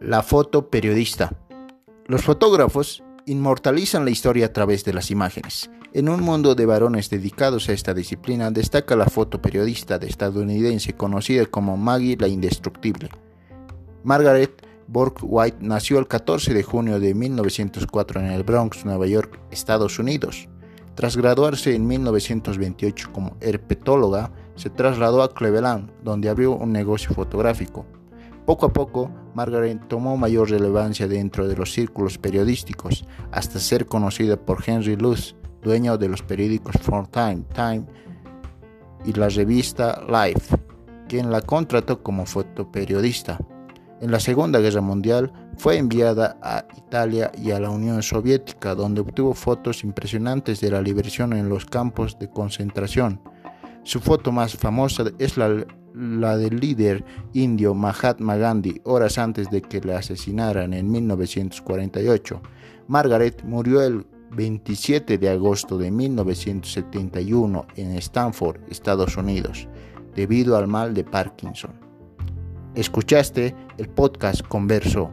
La foto periodista. Los fotógrafos inmortalizan la historia a través de las imágenes. En un mundo de varones dedicados a esta disciplina destaca la foto periodista de estadounidense conocida como Maggie la Indestructible. Margaret Bork White nació el 14 de junio de 1904 en el Bronx, Nueva York, Estados Unidos. Tras graduarse en 1928 como herpetóloga, se trasladó a Cleveland, donde abrió un negocio fotográfico. Poco a poco, Margaret tomó mayor relevancia dentro de los círculos periodísticos, hasta ser conocida por Henry Luce, dueño de los periódicos Time, Time y la revista Life, quien la contrató como fotoperiodista. En la Segunda Guerra Mundial fue enviada a Italia y a la Unión Soviética, donde obtuvo fotos impresionantes de la liberación en los campos de concentración. Su foto más famosa es la la del líder indio Mahatma Gandhi horas antes de que le asesinaran en 1948. Margaret murió el 27 de agosto de 1971 en Stanford, Estados Unidos, debido al mal de Parkinson. Escuchaste el podcast Converso